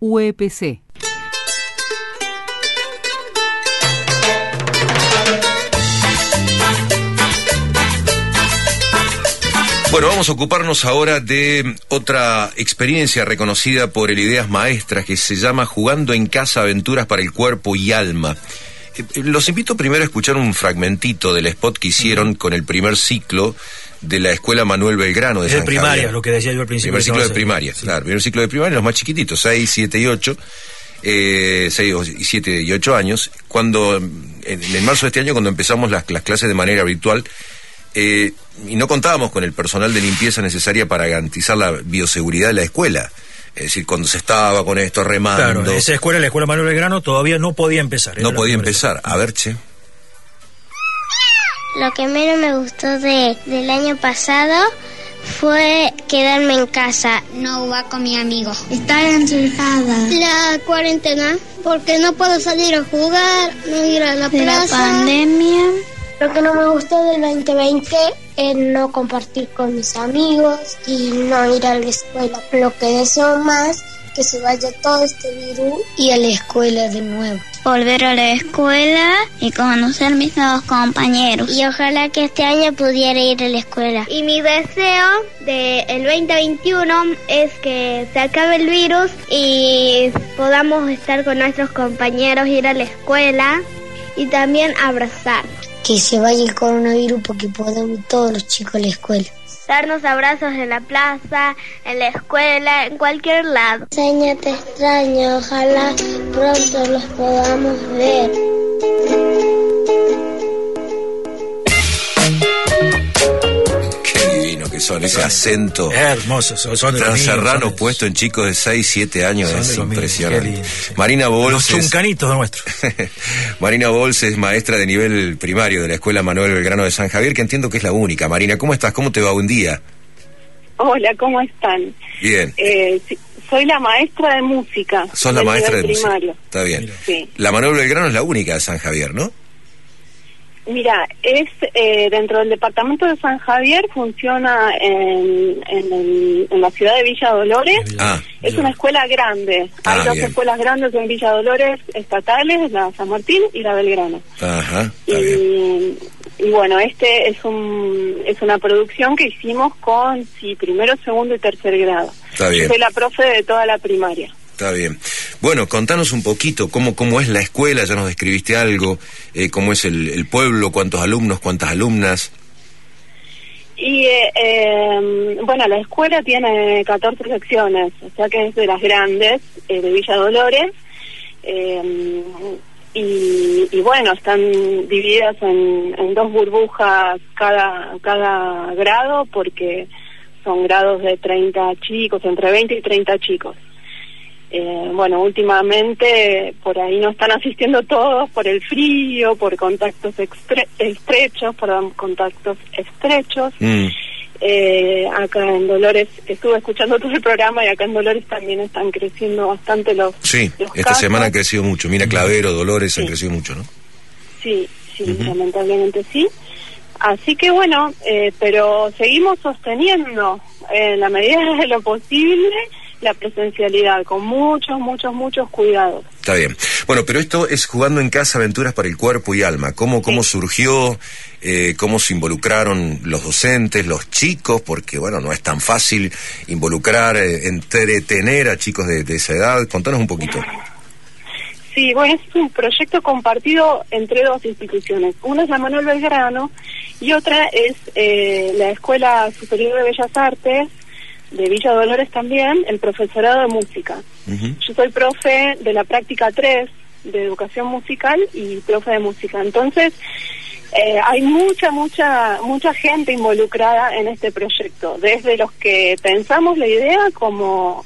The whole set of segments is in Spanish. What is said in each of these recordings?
UEPC. Bueno, vamos a ocuparnos ahora de otra experiencia reconocida por el Ideas Maestras que se llama Jugando en Casa Aventuras para el Cuerpo y Alma. Eh, eh, los invito primero a escuchar un fragmentito del spot que hicieron con el primer ciclo de la Escuela Manuel Belgrano de Es San primaria, Javier. lo que decía yo al principio. Primer ciclo de primaria, Sí. claro. Primer ciclo de primaria, los más chiquititos, 6, 7 y 8. Eh, 6, 7 y 8 años. Cuando, en, en marzo de este año, cuando empezamos las, las clases de manera virtual, eh, y no contábamos con el personal de limpieza necesaria para garantizar la bioseguridad de la escuela. Es decir, cuando se estaba con esto remando, Claro, esa escuela, la escuela Manuel Belgrano, todavía no podía empezar. no podía empezar. A ver, che. Lo que menos me gustó de, del año pasado fue quedarme en casa. No jugar con mi amigo. Estar encerrada. La cuarentena, porque no puedo salir a jugar, no ir a la De la pandemia. Lo que no me gustó del 2020 es no compartir con mis amigos y no ir a la escuela. Lo que deseo más que se vaya todo este virus y a la escuela de nuevo. Volver a la escuela y conocer mis nuevos compañeros. Y ojalá que este año pudiera ir a la escuela. Y mi deseo del 2021 es que se acabe el virus y podamos estar con nuestros compañeros, ir a la escuela y también abrazar. Que se vaya el coronavirus porque podamos ir todos los chicos a la escuela. Darnos abrazos en la plaza, en la escuela, en cualquier lado. Seña, te extraño, ojalá pronto los podamos ver. Qué divino que son, ese acento. Hermoso, son, los Tan serrano son de- puesto en chicos de 6, 7 años Son es de los míos, impresionante. qué lindo, sí. Marina Los Bols es, chuncanitos nuestros. Marina Bols es maestra de nivel primario de la Escuela Manuel Belgrano de San Javier, que entiendo que es la única. Marina, ¿cómo estás? ¿Cómo te va un día? Hola, ¿cómo están? Bien. Eh, sí, soy la maestra de música. Sos la maestra de nivel música. primario. Está bien. Sí. La Manuel Belgrano es la única de San Javier, ¿no? Mira, es eh, dentro del departamento de San Javier, funciona en, en, la ciudad de Villa Dolores. Ah, Es una escuela grande. Ah, Hay dos bien. escuelas grandes en Villa Dolores estatales, la San Martín y la Belgrano. ajá, está bien. Y, bueno, este es un es una producción que hicimos con sí, primero, segundo y tercer grado. Está bien. Yo soy la profe de toda la primaria. Está bien. Bueno, contanos un poquito cómo, cómo es la escuela, ya nos describiste algo, eh, cómo es el, el pueblo, cuántos alumnos, cuántas alumnas. Y eh, eh, bueno, la escuela tiene 14 secciones, o sea que es de las grandes eh, de Villa Dolores. Y, y bueno, están divididas en, en dos burbujas cada, cada grado porque son grados de 30 chicos, entre 20 y 30 chicos. Eh, bueno, últimamente por ahí no están asistiendo todos por el frío, por contactos extre- estrechos, perdón, contactos estrechos. Mm, Eh, acá en Dolores, estuve escuchando todo el programa y acá en Dolores también están creciendo bastante los, sí, los esta casos. semana han crecido mucho. Mira, Clavero, Dolores han Sí. crecido mucho, ¿no? Sí, sí, lamentablemente sí. Así que bueno, eh, pero seguimos sosteniendo eh, en la medida de lo posible la presencialidad con muchos, muchos, muchos cuidados. Está bien. Bueno, pero esto es jugando en casa aventuras para el cuerpo y alma. ¿Cómo, cómo surgió? Eh, ¿Cómo se involucraron los docentes, los chicos? Porque, bueno, no es tan fácil involucrar, eh, entretener a chicos de, de esa edad. Contanos un poquito. Sí, bueno, es un proyecto compartido entre dos instituciones. Una es la Manuel Belgrano y otra es eh, la Escuela Superior de Bellas Artes de Villa Dolores también, el profesorado de música. Yo soy profe de la práctica 3 de educación musical y profe de música. Entonces, eh, hay mucha, mucha, mucha gente involucrada en este proyecto, desde los que pensamos la idea como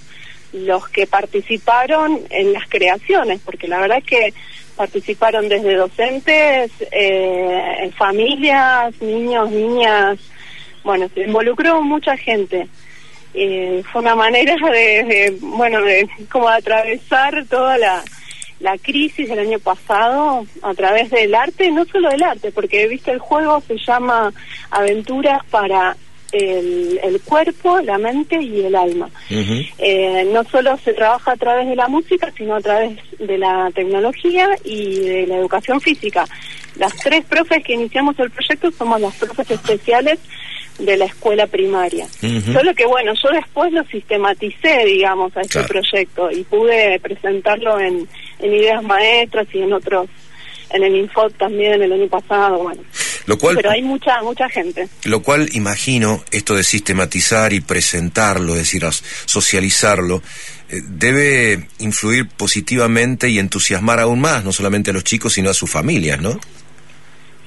los que participaron en las creaciones, porque la verdad es que participaron desde docentes, eh, familias, niños, niñas, bueno, se involucró mucha gente. Eh, fue una manera de, de, bueno, de como de atravesar toda la, la crisis del año pasado a través del arte, no solo del arte, porque viste el juego se llama Aventuras para el, el cuerpo, la mente y el alma. Eh, no solo se trabaja a través de la música, sino a través de la tecnología y de la educación física. Las tres profes que iniciamos el proyecto somos las profes especiales de la escuela primaria. Solo que bueno, yo después lo sistematicé, digamos, a este Claro. proyecto y pude presentarlo en, en ideas maestras y en otros, en el Infot también el año pasado, bueno. Lo cual, Pero hay mucha, mucha gente. lo cual imagino esto de sistematizar y presentarlo, es decir, socializarlo, eh, debe influir positivamente y entusiasmar aún más, no solamente a los chicos, sino a sus familias, ¿no?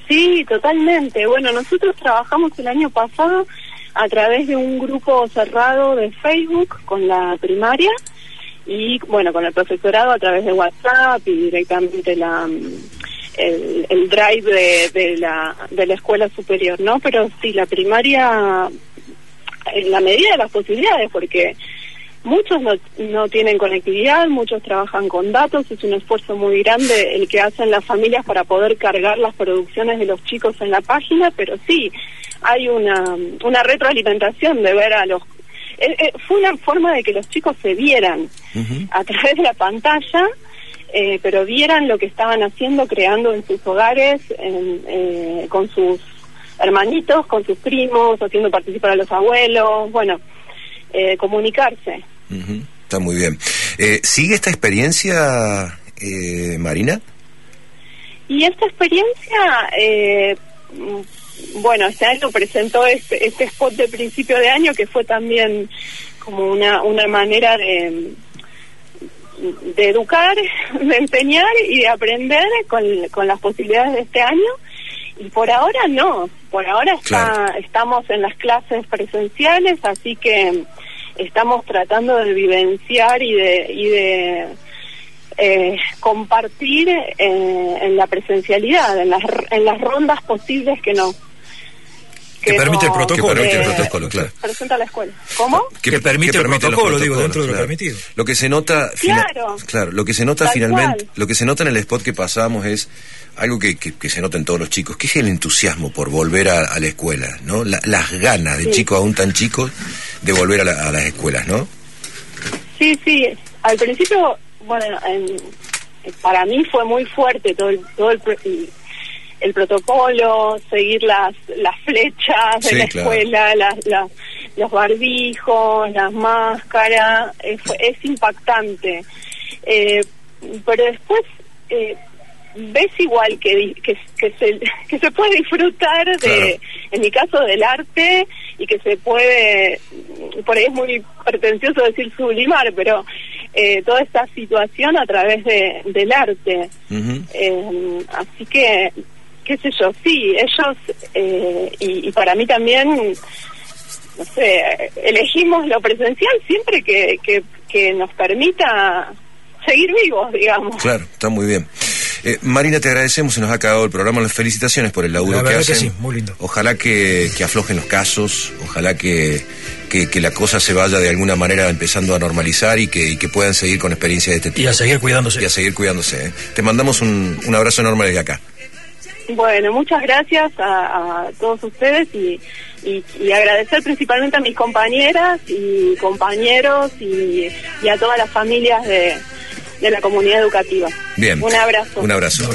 Sí, totalmente. Bueno, nosotros trabajamos el año pasado a través de un grupo cerrado de Facebook con la primaria y, bueno, con el profesorado a través de WhatsApp y directamente la mm, el, drive de la de la escuela superior, ¿no? Pero sí, la primaria en la medida de las posibilidades, porque muchos no, no tienen conectividad, muchos trabajan con datos, es un esfuerzo muy grande el que hacen las familias para poder cargar las producciones de los chicos en la página, pero sí, hay una, una retroalimentación de ver a los... eh, eh, fue una forma de que los chicos se vieran a través de la pantalla, eh, pero vieran lo que estaban haciendo, creando en sus hogares, en, con sus hermanitos, con sus primos, haciendo participar a los abuelos, bueno, eh, Está muy bien. Eh, ¿Sigue esta experiencia, eh, Marina? Y esta experiencia, eh, bueno, este año presentó este, este spot de principio de año que fue también como una, una manera de, de educar, de enseñar y de aprender con, con las posibilidades de este año. Y por ahora no, por ahora está, Claro. estamos en las clases presenciales, así que estamos tratando de vivenciar y de, y de eh, compartir en la presencialidad, en las, en las rondas posibles que no Que permite el protocolo. Que permite el protocolo, claro. presenta la escuela. ¿Cómo? Que permite el protocolo, digo, dentro de lo permitido. Lo que se nota, fina- Claro. claro, lo que se nota Tal finalmente, cual. lo que se nota en el spot que pasamos es algo que, que- que se nota en todos los chicos, que es el entusiasmo por volver a, a la escuela, ¿no? La- las ganas de Sí. chicos aún tan chicos de volver a, la- a las escuelas, ¿no? Sí, sí. Al principio, bueno, en- para mí fue muy fuerte todo el, todo el, el- el protocolo, seguir las, las flechas de Sí, la claro. escuela, las, las- los barbijos, las máscaras, eh, fue- es impactante. Eh, pero después eh, ves igual que, que, que se, que se puede disfrutar de, Claro. en mi caso, del arte y que se puede, por ahí es muy pretencioso decir sublimar, pero eh, toda esta situación a través de, del arte. Eh, así que, qué sé yo, sí, ellos, eh, y, y para mí también, no sé, elegimos lo presencial siempre que, que, que nos permita seguir vivos, digamos. Claro, está muy bien. Eh, Marina, te agradecemos, se nos ha acabado el programa. Las felicitaciones por el laburo La que verdad que hacen. sí, muy lindo. Ojalá que, que aflojen los casos, ojalá que, que, que la cosa se vaya de alguna manera empezando a normalizar y que, y que puedan seguir con experiencias de este tipo. Y a seguir cuidándose. Y a seguir cuidándose. ¿eh? Te mandamos un, un abrazo enorme desde acá. Bueno, muchas gracias a, a todos ustedes y, y, y agradecer principalmente a mis compañeras y compañeros y, y a todas las familias de, de la comunidad educativa. Bien. Un abrazo. Un abrazo.